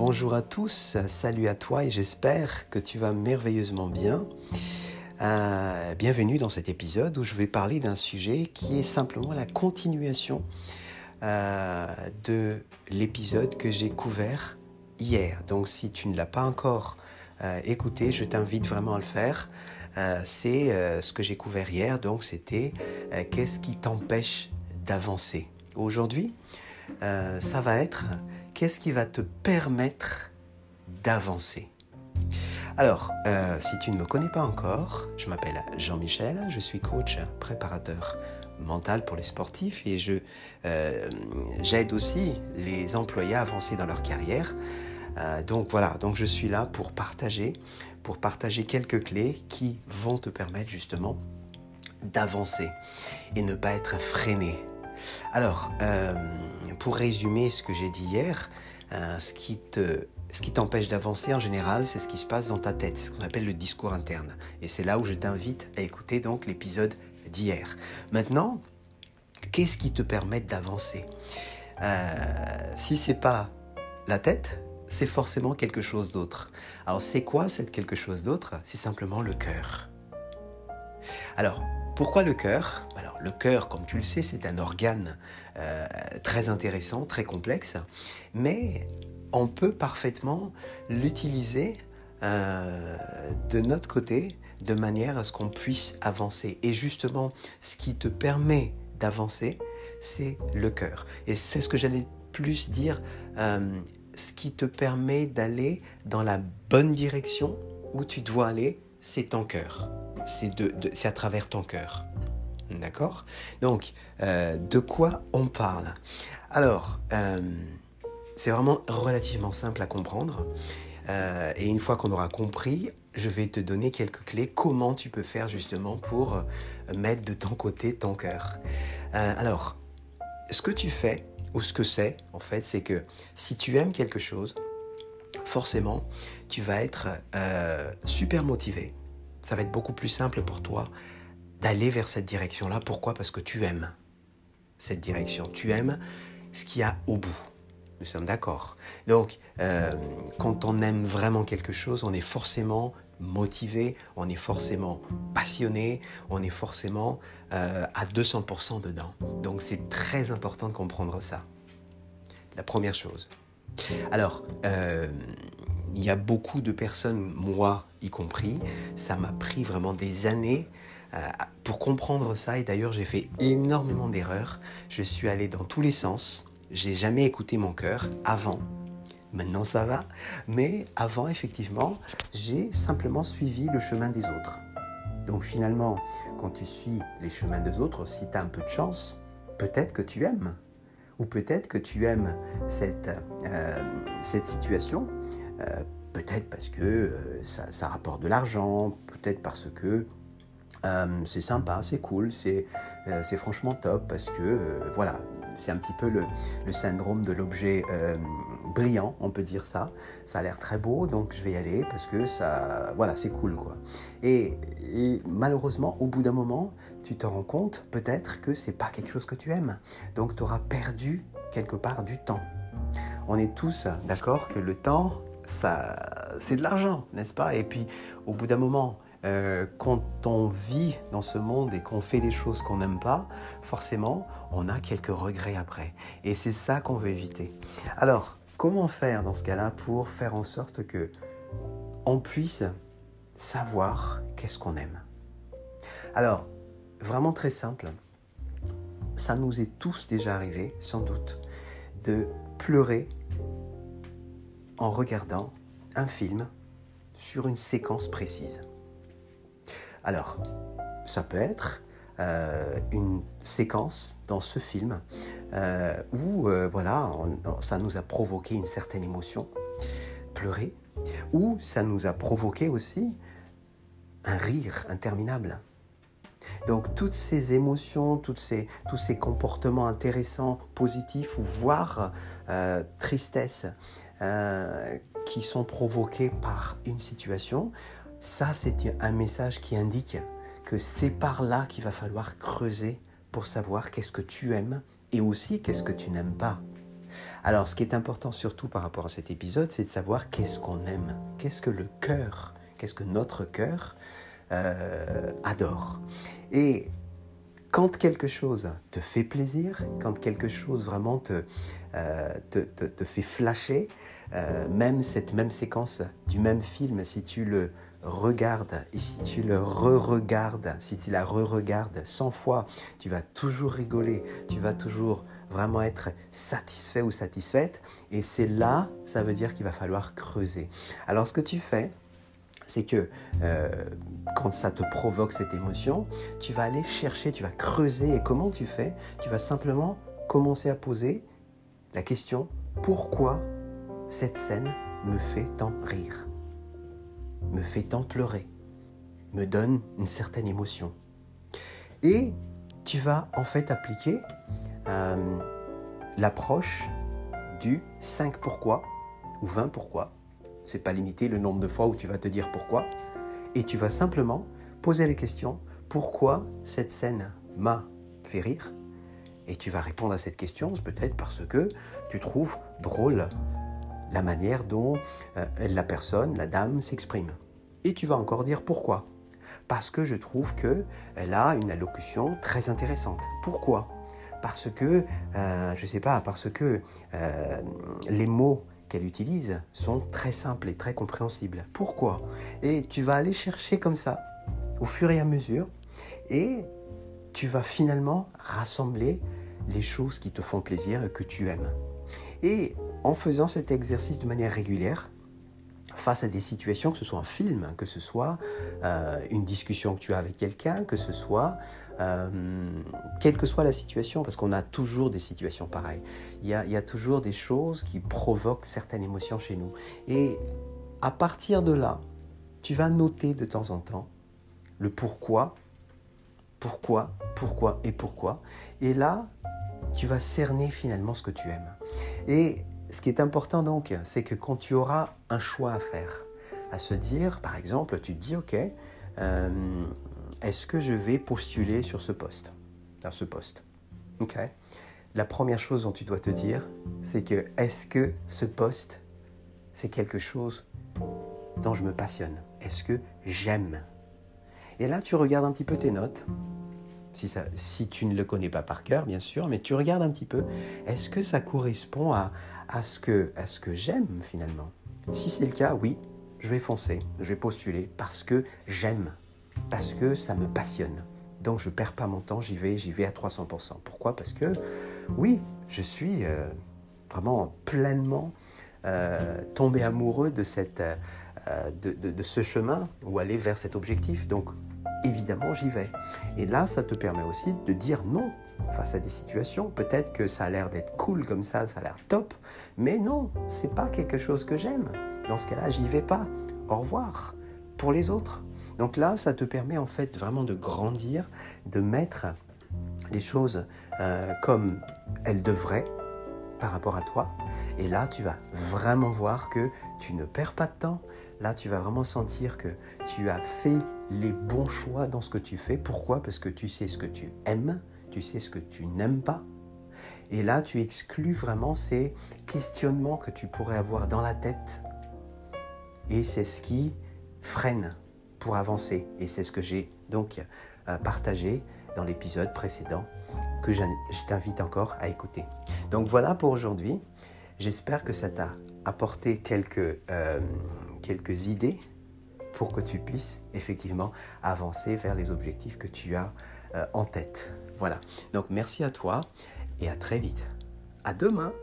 bonjour à tous, salut à toi et j'espère que tu vas merveilleusement bien. Euh, bienvenue dans cet épisode où je vais parler d'un sujet qui est simplement la continuation euh, de l'épisode que j'ai couvert hier. Donc si tu ne l'as pas encore euh, écouté, je t'invite vraiment à le faire. C'est ce que j'ai couvert hier, donc c'était qu'est-ce qui t'empêche d'avancer? Aujourd'hui, ça va être qu'est-ce qui va te permettre d'avancer? Alors, euh, si tu ne me connais pas encore, je m'appelle Jean-Michel, je suis coach préparateur mental pour les sportifs et je euh, j'aide aussi les employés à avancer dans leur carrière. Euh, donc voilà, donc je suis là pour partager, pour partager quelques clés qui vont te permettre justement d'avancer et ne pas être freiné alors, euh, pour résumer ce que j'ai dit hier, euh, ce qui te t'empêche d'avancer en général, c'est ce qui se passe dans ta tête, ce qu'on appelle le discours interne. Et c'est là où je t'invite à écouter donc l'épisode d'hier. Maintenant, qu'est-ce qui te permet d'avancer? Euh, Si c'est pas la tête, c'est forcément quelque chose d'autre. Alors c'est quoi cette quelque chose d'autre? C'est simplement le cœur. Alors, pourquoi le cœur? Alors, le cœur, comme tu le sais, c'est un organe euh, très intéressant, très complexe, mais on peut parfaitement l'utiliser euh, de notre côté de manière à ce qu'on puisse avancer. Et justement, ce qui te permet d'avancer, c'est le cœur. Et c'est ce que j'allais plus dire, euh, ce qui te permet d'aller dans la bonne direction où tu dois aller, c'est ton cœur c'est à travers ton cœur. D'accord? Donc, euh, de quoi on parle? Alors, euh, c'est vraiment relativement simple à comprendre. Euh, et une fois qu'on aura compris, je vais te donner quelques clés comment tu peux faire justement pour mettre de ton côté ton cœur? alors, ce que tu fais, ou ce que c'est, en fait, c'est que si tu aimes quelque chose, forcément, tu vas être super motivé ça va être beaucoup plus simple pour toi d'aller vers cette direction-là. Pourquoi? Parce que tu aimes cette direction. Tu aimes ce qu'il y a au bout. Nous sommes d'accord. Donc, euh, quand on aime vraiment quelque chose, on est forcément motivé, on est forcément passionné, on est forcément euh, à 200% dedans. Donc, c'est très important de comprendre ça. La première chose. Alors, euh, il y a beaucoup de personnes, moi y compris, ça m'a pris vraiment des années pour comprendre ça et d'ailleurs j'ai fait énormément d'erreurs. Je suis allé dans tous les sens, j'ai jamais écouté mon cœur avant. Maintenant ça va, mais avant effectivement, j'ai simplement suivi le chemin des autres. Donc finalement, quand tu suis les chemins des autres, si tu as un peu de chance, peut-être que tu aimes. Ou peut-être que tu aimes cette, euh, cette situation, euh, peut-être parce que euh, ça, rapporte de l'argent, peut-être parce que euh, c'est sympa, c'est cool, c'est franchement top, parce que voilà, c'est un petit peu le, syndrome de l'objet brillant, on peut dire ça. Ça a l'air très beau, donc je vais y aller parce que ça, voilà, c'est cool quoi. Et, et, malheureusement, au bout d'un moment, tu te rends compte peut-être que c'est pas quelque chose que tu aimes. Donc tu auras perdu quelque part du temps. On est tous d'accord que le temps, ça, c'est de l'argent, n'est-ce pas? Et puis, au bout d'un moment, euh, quand on vit dans ce monde et qu'on fait des choses qu'on n'aime pas, forcément, on a quelques regrets après. Et c'est ça qu'on veut éviter. Alors, comment faire dans ce cas-là pour faire en sorte que on puisse savoir qu'est-ce qu'on aime? Alors, vraiment très simple. Ça nous est tous déjà arrivé, sans doute, de pleurer en regardant un film sur une séquence précise. Alors, ça peut être euh, une séquence dans ce film euh, où euh, voilà, ça nous a provoqué une certaine émotion, pleurer, ou ça nous a provoqué aussi un rire interminable. Donc toutes ces émotions, toutes ces, tous ces comportements intéressants, positifs ou voire tristesse, qui sont provoqués par une situation, ça c'est un message qui indique que c'est par là qu'il va falloir creuser pour savoir qu'est-ce que tu aimes et aussi qu'est-ce que tu n'aimes pas. Alors, ce qui est important surtout par rapport à cet épisode, c'est de savoir qu'est-ce qu'on aime, qu'est-ce que le cœur, qu'est-ce que notre cœur euh, adore. Et quand quelque chose te fait plaisir, quand quelque chose vraiment te, euh, te, fait flasher, euh, même cette même séquence du même film, si tu le regardes et si tu le re-regardes, si tu la re-regardes 100 fois, tu vas toujours rigoler, tu vas toujours vraiment être satisfait ou satisfaite. Et c'est là, ça veut dire qu'il va falloir creuser. Alors ce que tu fais, c'est que euh, quand ça te provoque cette émotion, tu vas aller chercher, tu vas creuser. Et comment tu fais? Tu vas simplement commencer à poser la question, pourquoi cette scène me fait tant rire? Me fait tant pleurer Me donne une certaine émotion Et tu vas en fait appliquer euh, l'approche du 5 pourquoi ou 20 pourquoi. C'est pas limité le nombre de fois où tu vas te dire pourquoi. Et tu vas simplement poser les questions pourquoi cette scène m'a fait rire? Et tu vas répondre à cette question peut-être parce que tu trouves drôle la manière dont euh, la personne, la dame, s'exprime. Et tu vas encore dire pourquoi. Parce que je trouve qu'elle a une allocution très intéressante. Pourquoi? Parce que, euh, je ne sais pas, parce que euh, les mots qu'elle utilise sont très simples et très compréhensibles. Pourquoi? Et tu vas aller chercher comme ça, au fur et à mesure, et tu vas finalement rassembler les choses qui te font plaisir et que tu aimes. Et en faisant cet exercice de manière régulière, face à des situations, que ce soit un film, que ce soit euh, une discussion que tu as avec quelqu'un, que ce soit euh, quelle que soit la situation, parce qu'on a toujours des situations pareilles. Il y, a, toujours des choses qui provoquent certaines émotions chez nous. Et à partir de là, tu vas noter de temps en temps le pourquoi, pourquoi, pourquoi et pourquoi. Et là, tu vas cerner finalement ce que tu aimes. Ce qui est important donc, c'est que quand tu auras un choix à faire, à se dire, par exemple, tu te dis, ok, euh, est-ce que je vais postuler sur ce poste Dans ce poste. Ok? La première chose dont tu dois te dire, c'est que est-ce que ce poste, c'est quelque chose dont je me passionne? Est-ce que j'aime? Et là, tu regardes un petit peu tes notes. Si, ça, si tu ne le connais pas par cœur, bien sûr, mais tu regardes un petit peu. Est-ce que ça correspond à, ce que, que j'aime finalement? Si c'est le cas, oui, je vais foncer, je vais postuler parce que j'aime parce que ça me passionne. Donc je perds pas mon temps, j'y vais, j'y vais à 300%. Pourquoi? Parce que oui, je suis euh, vraiment pleinement euh, tombé amoureux euh, de, de, ce chemin ou aller vers cet objectif. Donc évidemment, j'y vais. Et là, ça te permet aussi de dire non face à des situations. Peut-être que ça a l'air d'être cool comme ça, ça a l'air top, mais non, c'est pas quelque chose que j'aime. Dans ce cas-là, j'y vais pas. Au revoir pour les autres. Donc là, ça te permet en fait vraiment de grandir, de mettre les choses euh, comme elles devraient par rapport à toi. Et là, tu vas vraiment voir que tu ne perds pas de temps. Là, tu vas vraiment sentir que tu as fait les bons choix dans ce que tu fais. Pourquoi? Parce que tu sais ce que tu aimes, tu sais ce que tu n'aimes pas. Et là, tu exclus vraiment ces questionnements que tu pourrais avoir dans la tête. Et c'est ce qui freine pour avancer. Et c'est ce que j'ai donc euh, partagé dans l'épisode précédent que je t'invite encore à écouter. Donc voilà pour aujourd'hui. J'espère que ça t'a apporté quelques, euh, quelques idées pour que tu puisses effectivement avancer vers les objectifs que tu as euh, en tête. Voilà. Donc merci à toi et à très vite. À demain.